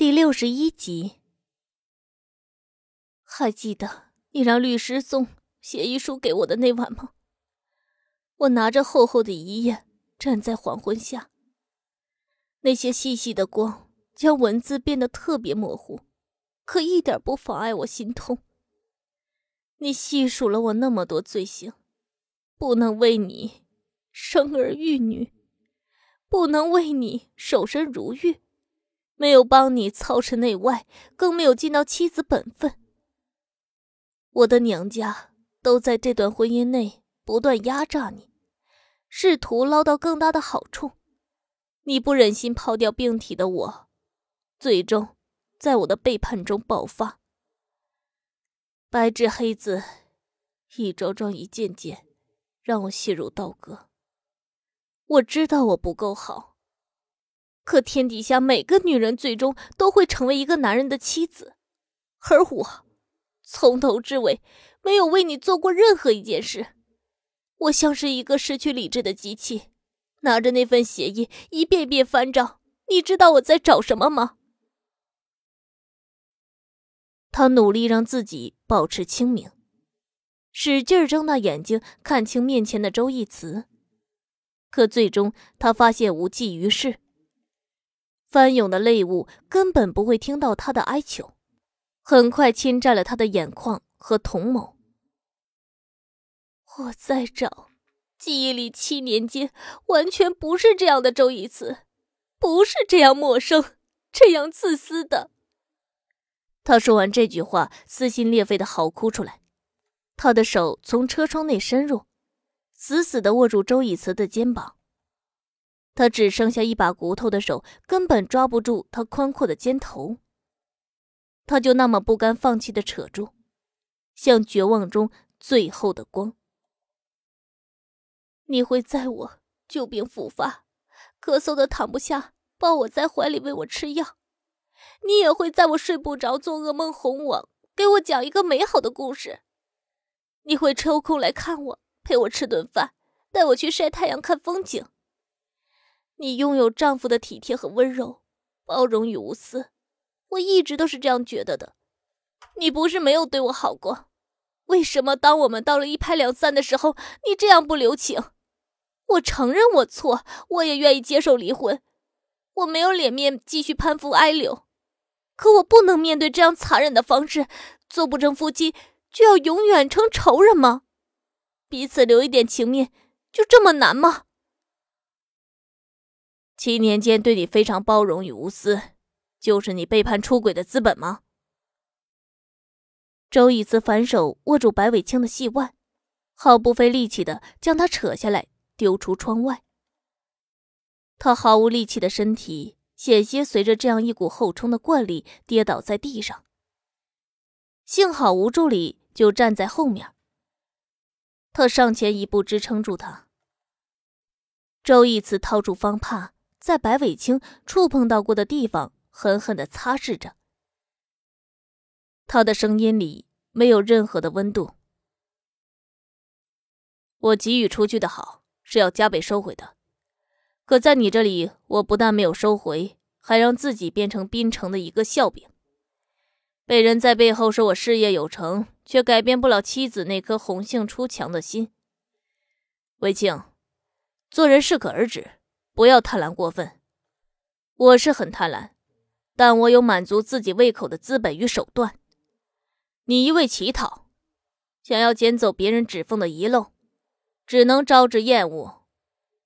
第六十一集，还记得你让律师送协议书给我的那晚吗？我拿着厚厚的一页，站在黄昏下，那些细细的光将文字变得特别模糊，可一点不妨碍我心痛。你细数了我那么多罪行，不能为你生儿育女，不能为你守身如玉。没有帮你操持内外，更没有尽到妻子本分。我的娘家都在这段婚姻内不断压榨你，试图捞到更大的好处。你不忍心抛掉病体的我，最终在我的背叛中爆发。白纸黑字，一桩桩一件件，让我陷入刀割。我知道我不够好。可天底下每个女人最终都会成为一个男人的妻子，而我从头至尾没有为你做过任何一件事。我像是一个失去理智的机器，拿着那份协议一遍遍翻找。你知道我在找什么吗？他努力让自己保持清明，使劲睁大眼睛看清面前的周逸慈，可最终他发现无济于事。翻涌的泪雾根本不会听到他的哀求，很快侵占了他的眼眶和瞳眸。我在找，记忆里七年间完全不是这样的周一慈，不是这样陌生、这样自私的。他说完这句话，撕心裂肺的嚎哭出来。他的手从车窗内伸入，死死的握住周以慈的肩膀。他只剩下一把骨头的手，根本抓不住他宽阔的肩头。他就那么不甘放弃的扯住，像绝望中最后的光。你会在我旧病复发、咳嗽的躺不下，抱我在怀里喂我吃药；你也会在我睡不着、做噩梦哄我，给我讲一个美好的故事。你会抽空来看我，陪我吃顿饭，带我去晒太阳、看风景。你拥有丈夫的体贴和温柔、包容与无私，我一直都是这样觉得的。你不是没有对我好过，为什么当我们到了一拍两散的时候，你这样不留情？我承认我错，我也愿意接受离婚，我没有脸面继续攀附哀柳，可我不能面对这样残忍的方式，做不成夫妻就要永远成仇人吗？彼此留一点情面，就这么难吗？七年间对你非常包容与无私，就是你背叛出轨的资本吗？周以慈反手握住白伟清的细腕，毫不费力气的将他扯下来丢出窗外。他毫无力气的身体险些随着这样一股后冲的惯力跌倒在地上。幸好吴助理就站在后面，他上前一步支撑住他。周以慈掏出方帕。在白伟清触碰到过的地方，狠狠的擦拭着。他的声音里没有任何的温度。我给予出去的好是要加倍收回的，可在你这里，我不但没有收回，还让自己变成滨城的一个笑柄，被人在背后说我事业有成，却改变不了妻子那颗红杏出墙的心。伟清，做人适可而止。不要贪婪过分，我是很贪婪，但我有满足自己胃口的资本与手段。你一味乞讨，想要捡走别人指缝的遗漏，只能招致厌恶。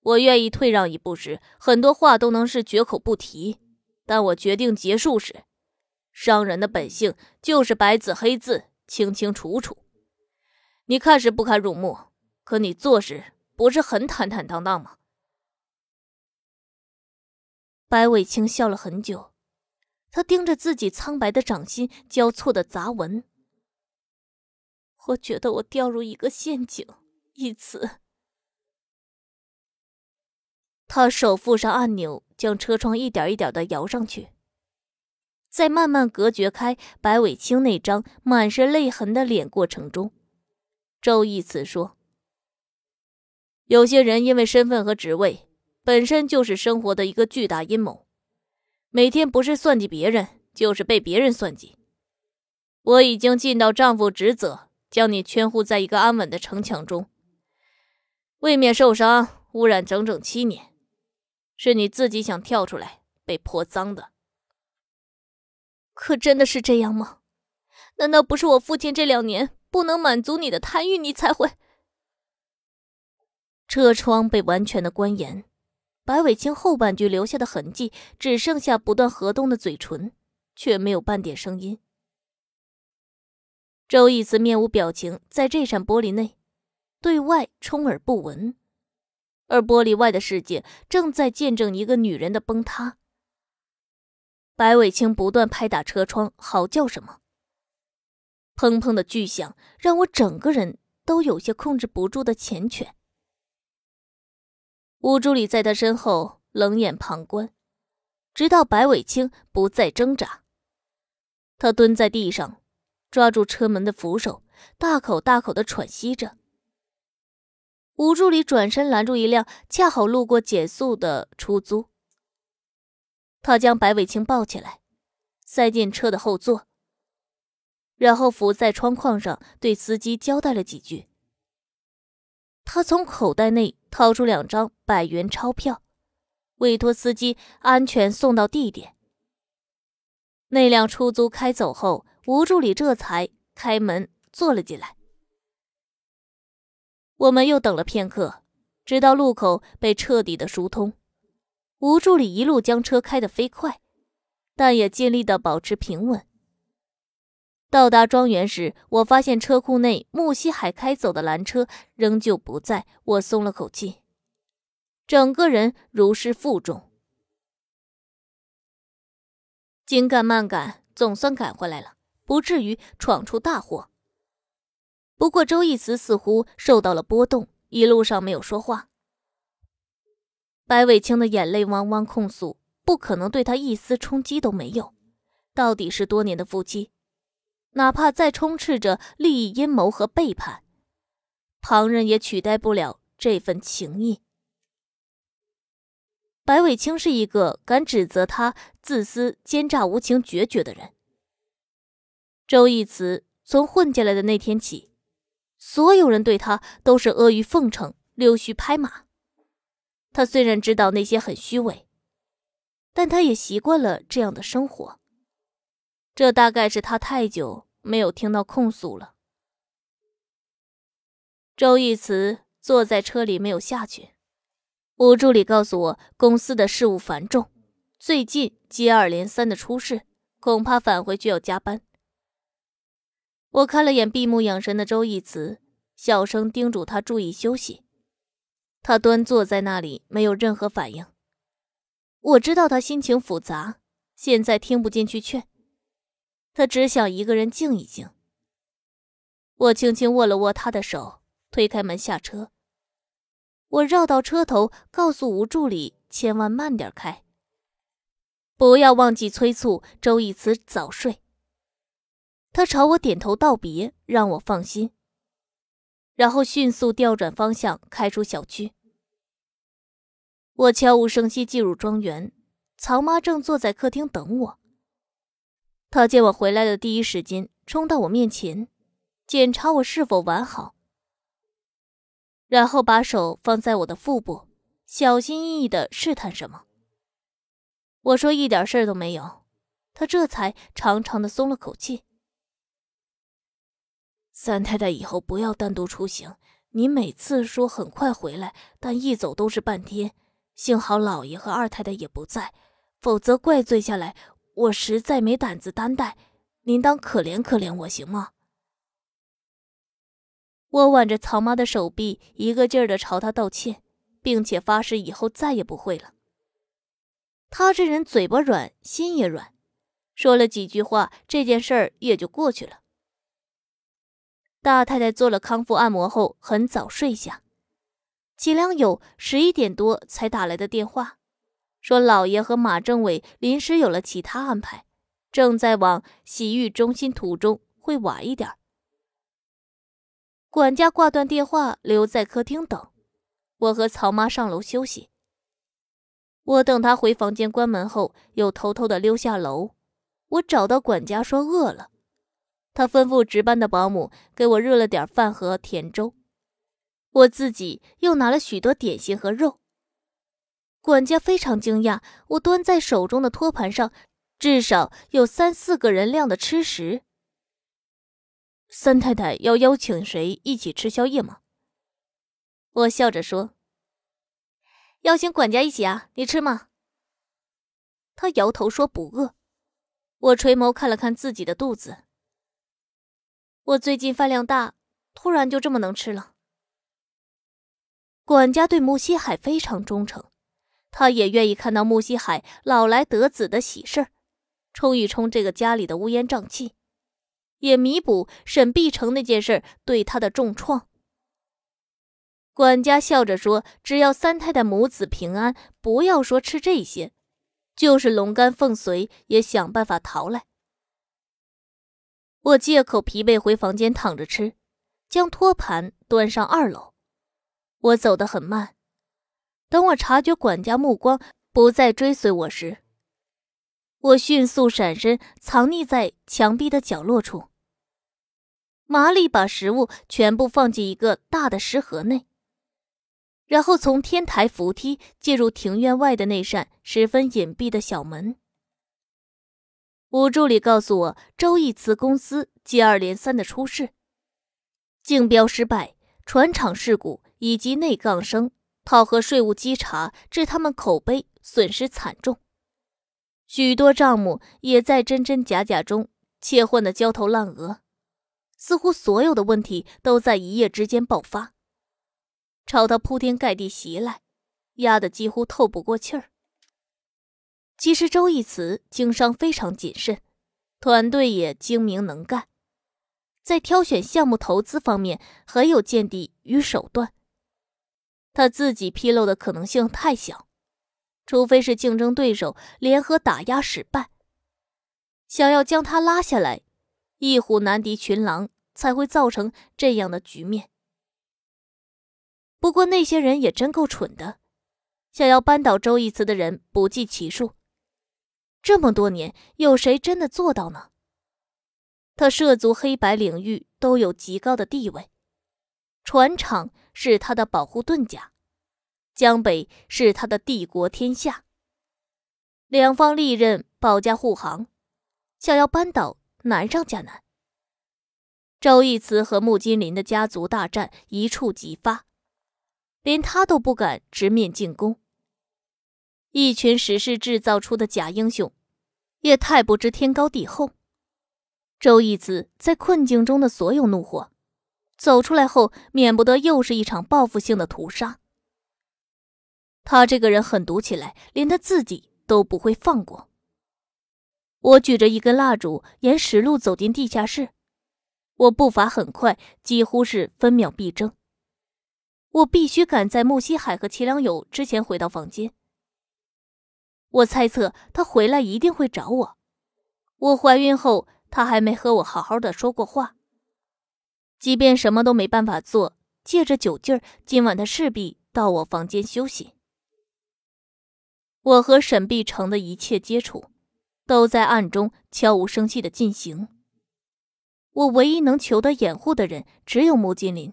我愿意退让一步时，很多话都能是绝口不提；但我决定结束时，商人的本性就是白纸黑字，清清楚楚。你看时不堪入目，可你做时不是很坦坦荡荡吗？白伟清笑了很久，他盯着自己苍白的掌心交错的杂纹。我觉得我掉入一个陷阱，一此。他手扶上按钮，将车窗一点一点的摇上去，在慢慢隔绝开白伟清那张满是泪痕的脸过程中，周义慈说：“有些人因为身份和职位。”本身就是生活的一个巨大阴谋，每天不是算计别人，就是被别人算计。我已经尽到丈夫职责，将你圈护在一个安稳的城墙中，未免受伤，污染整整七年。是你自己想跳出来，被泼脏的。可真的是这样吗？难道不是我父亲这两年不能满足你的贪欲，你才会？车窗被完全的关严，白伟清后半句留下的痕迹只剩下不断合动的嘴唇，却没有半点声音。周义慈面无表情，在这扇玻璃内，对外充耳不闻，而玻璃外的世界正在见证一个女人的崩塌。白伟清不断拍打车窗，嚎叫什么。砰砰的巨响让我整个人都有些控制不住的缱绻。吴助理在他身后冷眼旁观，直到白伟清不再挣扎，他蹲在地上。抓住车门的扶手，大口大口的喘息着。吴助理转身拦住一辆恰好路过减速的出租，他将白伟清抱起来，塞进车的后座，然后伏在窗框上对司机交代了几句。他从口袋内掏出两张百元钞票，委托司机安全送到地点。那辆出租开走后。吴助理这才开门坐了进来。我们又等了片刻，直到路口被彻底的疏通。吴助理一路将车开得飞快，但也尽力的保持平稳。到达庄园时，我发现车库内木西海开走的蓝车仍旧不在，我松了口气，整个人如释负重。紧赶慢赶，总算赶回来了。不至于闯出大祸。不过周义慈似乎受到了波动，一路上没有说话。白伟清的眼泪汪汪控诉，不可能对他一丝冲击都没有。到底是多年的夫妻，哪怕再充斥着利益阴谋和背叛，旁人也取代不了这份情谊。白伟清是一个敢指责他自私、奸诈、无情、决绝的人。周义慈从混进来的那天起，所有人对他都是阿谀奉承、溜须拍马。他虽然知道那些很虚伪，但他也习惯了这样的生活。这大概是他太久没有听到控诉了。周义慈坐在车里没有下去。吴助理告诉我，公司的事务繁重，最近接二连三的出事，恐怕返回去要加班。我看了眼闭目养神的周义慈，小声叮嘱他注意休息。他端坐在那里，没有任何反应。我知道他心情复杂，现在听不进去劝，他只想一个人静一静。我轻轻握了握他的手，推开门下车。我绕到车头，告诉吴助理千万慢点开，不要忘记催促周义慈早睡。他朝我点头道别，让我放心，然后迅速调转方向开出小区。我悄无声息进入庄园，曹妈正坐在客厅等我。他见我回来的第一时间冲到我面前，检查我是否完好，然后把手放在我的腹部，小心翼翼的试探什么。我说一点事儿都没有，他这才长长的松了口气。三太太以后不要单独出行。你每次说很快回来，但一走都是半天。幸好老爷和二太太也不在，否则怪罪下来，我实在没胆子担待。您当可怜可怜我行吗？我挽着曹妈的手臂，一个劲儿的朝她道歉，并且发誓以后再也不会了。她这人嘴巴软，心也软，说了几句话，这件事儿也就过去了。大太太做了康复按摩后，很早睡下。齐良友十一点多才打来的电话，说老爷和马政委临时有了其他安排，正在往洗浴中心途中，会晚一点。管家挂断电话，留在客厅等。我和曹妈上楼休息。我等他回房间关门后，又偷偷的溜下楼，我找到管家说饿了，他吩咐值班的保姆给我热了点饭和甜粥，我自己又拿了许多点心和肉。管家非常惊讶，我端在手中的托盘上至少有三四个人量的吃食。三太太要邀请谁一起吃宵夜吗？我笑着说：“邀请管家一起啊，你吃吗？”他摇头说不饿。我垂眸看了看自己的肚子，我最近饭量大，突然就这么能吃了。管家对穆西海非常忠诚，他也愿意看到穆西海老来得子的喜事儿，冲一冲这个家里的乌烟瘴气，也弥补沈碧城那件事对他的重创。管家笑着说：“只要三太太母子平安，不要说吃这些。”就是龙肝凤髓也想办法逃来。我借口疲惫回房间躺着吃，将托盘端上二楼。我走得很慢，等我察觉管家目光不再追随我时，我迅速闪身藏匿在墙壁的角落处。麻利把食物全部放进一个大的食盒内。然后从天台扶梯进入庭院外的那扇十分隐蔽的小门。吴助理告诉我，周易慈公司接二连三的出事，竞标失败、船厂事故以及内杠声、讨核税务稽查，致他们口碑损失惨重。许多账目也在真真假假中切换的焦头烂额，似乎所有的问题都在一夜之间爆发。朝他铺天盖地袭来，压得几乎透不过气儿。其实周义慈经商非常谨慎，团队也精明能干，在挑选项目投资方面很有见地与手段。他自己披露的可能性太小，除非是竞争对手联合打压失败，想要将他拉下来，一虎难敌群狼，才会造成这样的局面。不过那些人也真够蠢的，想要扳倒周义慈的人不计其数。这么多年，有谁真的做到呢？他涉足黑白领域都有极高的地位，船厂是他的保护盾甲，江北是他的帝国天下。两方利刃，保驾护航，想要扳倒难上加难。周义慈和穆金林的家族大战一触即发。连他都不敢直面进攻，一群时势制造出的假英雄，也太不知天高地厚。周义慈在困境中的所有怒火，走出来后，免不得又是一场报复性的屠杀。他这个人狠毒起来，连他自己都不会放过。我举着一根蜡烛，沿石路走进地下室，我步伐很快，几乎是分秒必争。我必须赶在穆西海和齐良友之前回到房间。我猜测他回来一定会找我。我怀孕后，他还没和我好好的说过话。即便什么都没办法做，借着酒劲儿，今晚他势必到我房间休息。我和沈碧城的一切接触，都在暗中悄无声息的进行。我唯一能求得掩护的人，只有穆金林。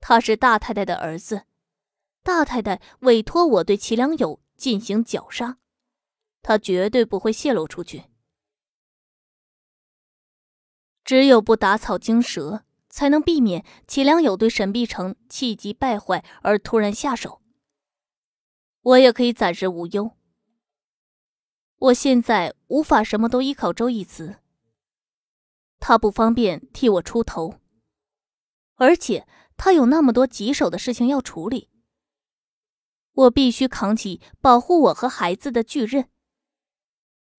他是大太太的儿子，大太太委托我对齐良友进行绞杀，他绝对不会泄露出去。只有不打草惊蛇，才能避免齐良友对沈碧城气急败坏而突然下手。我也可以暂时无忧。我现在无法什么都依靠周义慈，他不方便替我出头，而且。他有那么多棘手的事情要处理，我必须扛起保护我和孩子的巨任。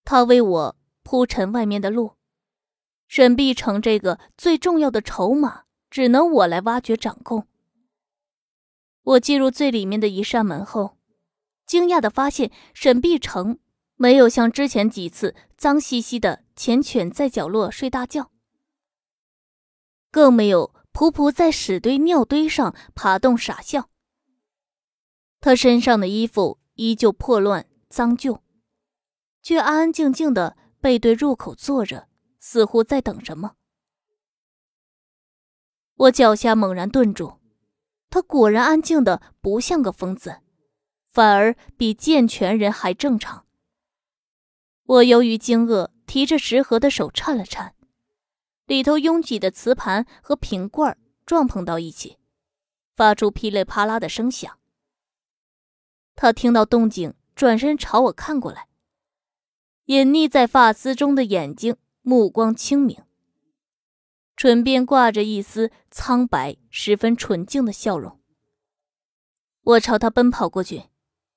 他为我铺陈外面的路，沈碧城这个最重要的筹码，只能我来挖掘掌控。我进入最里面的一扇门后，惊讶的发现沈碧城没有像之前几次脏兮兮的缱绻在角落睡大觉，更没有。仆仆在屎堆、尿堆上爬动傻笑。他身上的衣服依旧破乱脏旧，却安安静静的背对入口坐着，似乎在等什么。我脚下猛然顿住，他果然安静的不像个疯子，反而比健全人还正常。我由于惊愕，提着食盒的手颤了颤，里头拥挤的瓷盘和瓶罐撞碰到一起，发出噼里啪啦的声响。他听到动静，转身朝我看过来，隐匿在发丝中的眼睛目光清明，唇边挂着一丝苍白、十分纯净的笑容。我朝他奔跑过去，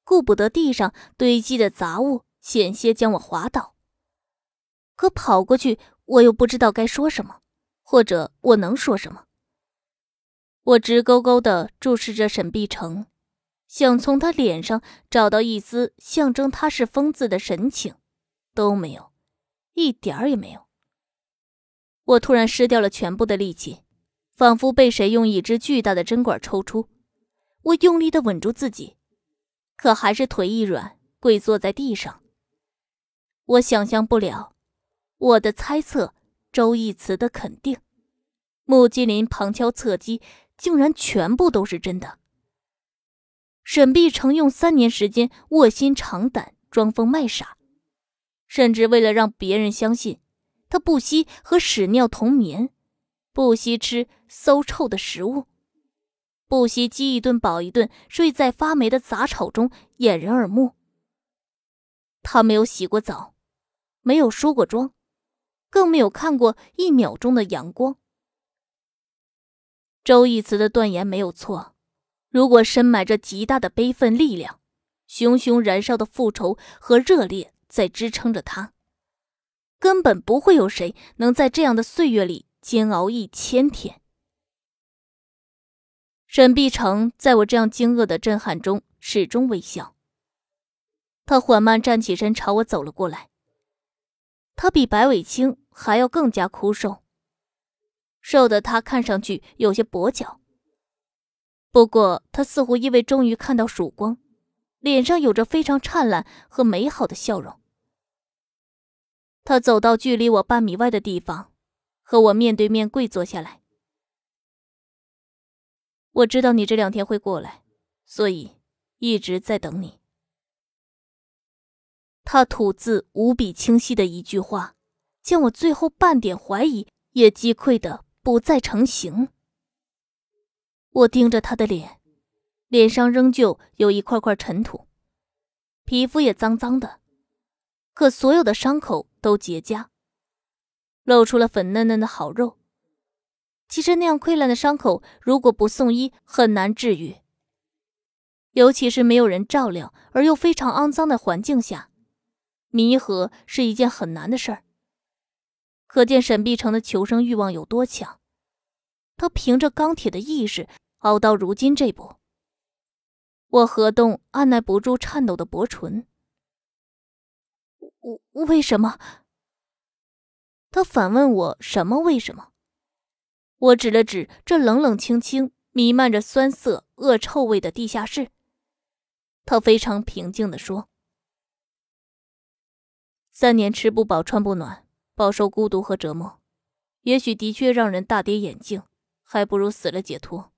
顾不得地上堆积的杂物。险些将我滑倒，可跑过去，我又不知道该说什么，或者我能说什么。我直勾勾地注视着沈碧城，想从他脸上找到一丝象征他是疯子的神情，都没有，一点儿也没有。我突然失掉了全部的力气，仿佛被谁用一支巨大的针管抽出。我用力地稳住自己，可还是腿一软，跪坐在地上。我想象不了，我的猜测，周义慈的肯定，穆金林旁敲侧击，竟然全部都是真的。沈碧城用三年时间卧薪尝胆，装疯卖傻，甚至为了让别人相信，他不惜和屎尿同眠，不惜吃馊臭的食物，不惜饥一顿饱一顿，睡在发霉的杂草中，掩人耳目。他没有洗过澡。没有梳过妆，更没有看过一秒钟的阳光。周义慈的断言没有错，如果深埋着极大的悲愤力量，熊熊燃烧的复仇和热烈在支撑着他，根本不会有谁能在这样的岁月里煎熬一千天。沈碧城在我这样惊愕的震撼中始终微笑，他缓慢站起身，朝我走了过来。他比白伟清还要更加枯瘦，瘦的他看上去有些跛脚。不过他似乎因为终于看到曙光，脸上有着非常灿烂和美好的笑容。他走到距离我半米外的地方，和我面对面跪坐下来。我知道你这两天会过来，所以一直在等你。他吐字无比清晰的一句话，将我最后半点怀疑也击溃的不再成形。我盯着他的脸，脸上仍旧有一块块尘土，皮肤也脏脏的，可所有的伤口都结痂，露出了粉嫩嫩的好肉。其实那样溃烂的伤口，如果不送医，很难治愈，尤其是没有人照料而又非常肮脏的环境下。弥合是一件很难的事儿，可见沈碧城的求生欲望有多强。他凭着钢铁的意志熬到如今这步。我合动按耐不住颤抖的薄唇。为为什么？他反问我什么？为什么？我指了指这冷冷清清、弥漫着酸涩恶臭味的地下室。他非常平静地说。三年吃不饱穿不暖，饱受孤独和折磨，也许的确让人大跌眼镜，还不如死了解脱。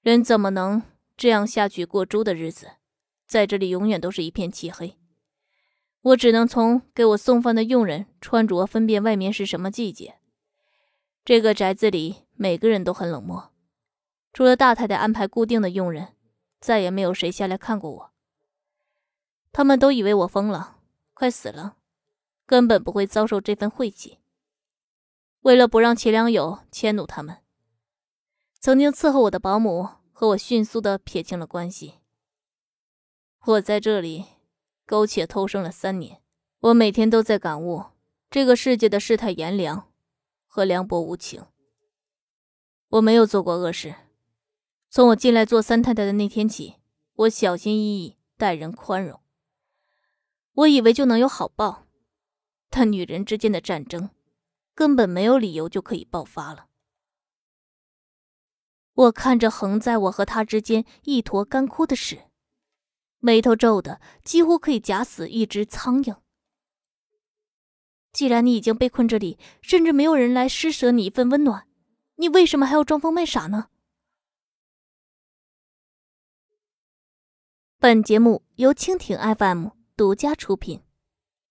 人怎么能这样下去过猪的日子？在这里永远都是一片漆黑。我只能从给我送饭的佣人穿着分辨外面是什么季节。这个宅子里每个人都很冷漠，除了大太太安排固定的佣人，再也没有谁下来看过我。他们都以为我疯了，快死了。根本不会遭受这份晦气。为了不让齐良友迁怒他们，曾经伺候我的保姆和我迅速的撇清了关系。我在这里苟且偷生了三年，我每天都在感悟这个世界的世态炎凉和凉薄无情。我没有做过恶事，从我进来做三太太的那天起，我小心翼翼待人宽容。我以为就能有好报。但女人之间的战争，根本没有理由就可以爆发了。我看着横在我和他之间一坨干枯的屎，眉头皱的几乎可以夹死一只苍蝇。既然你已经被困这里，甚至没有人来施舍你一份温暖，你为什么还要装疯卖傻呢？本节目由蜻蜓 FM 独家出品。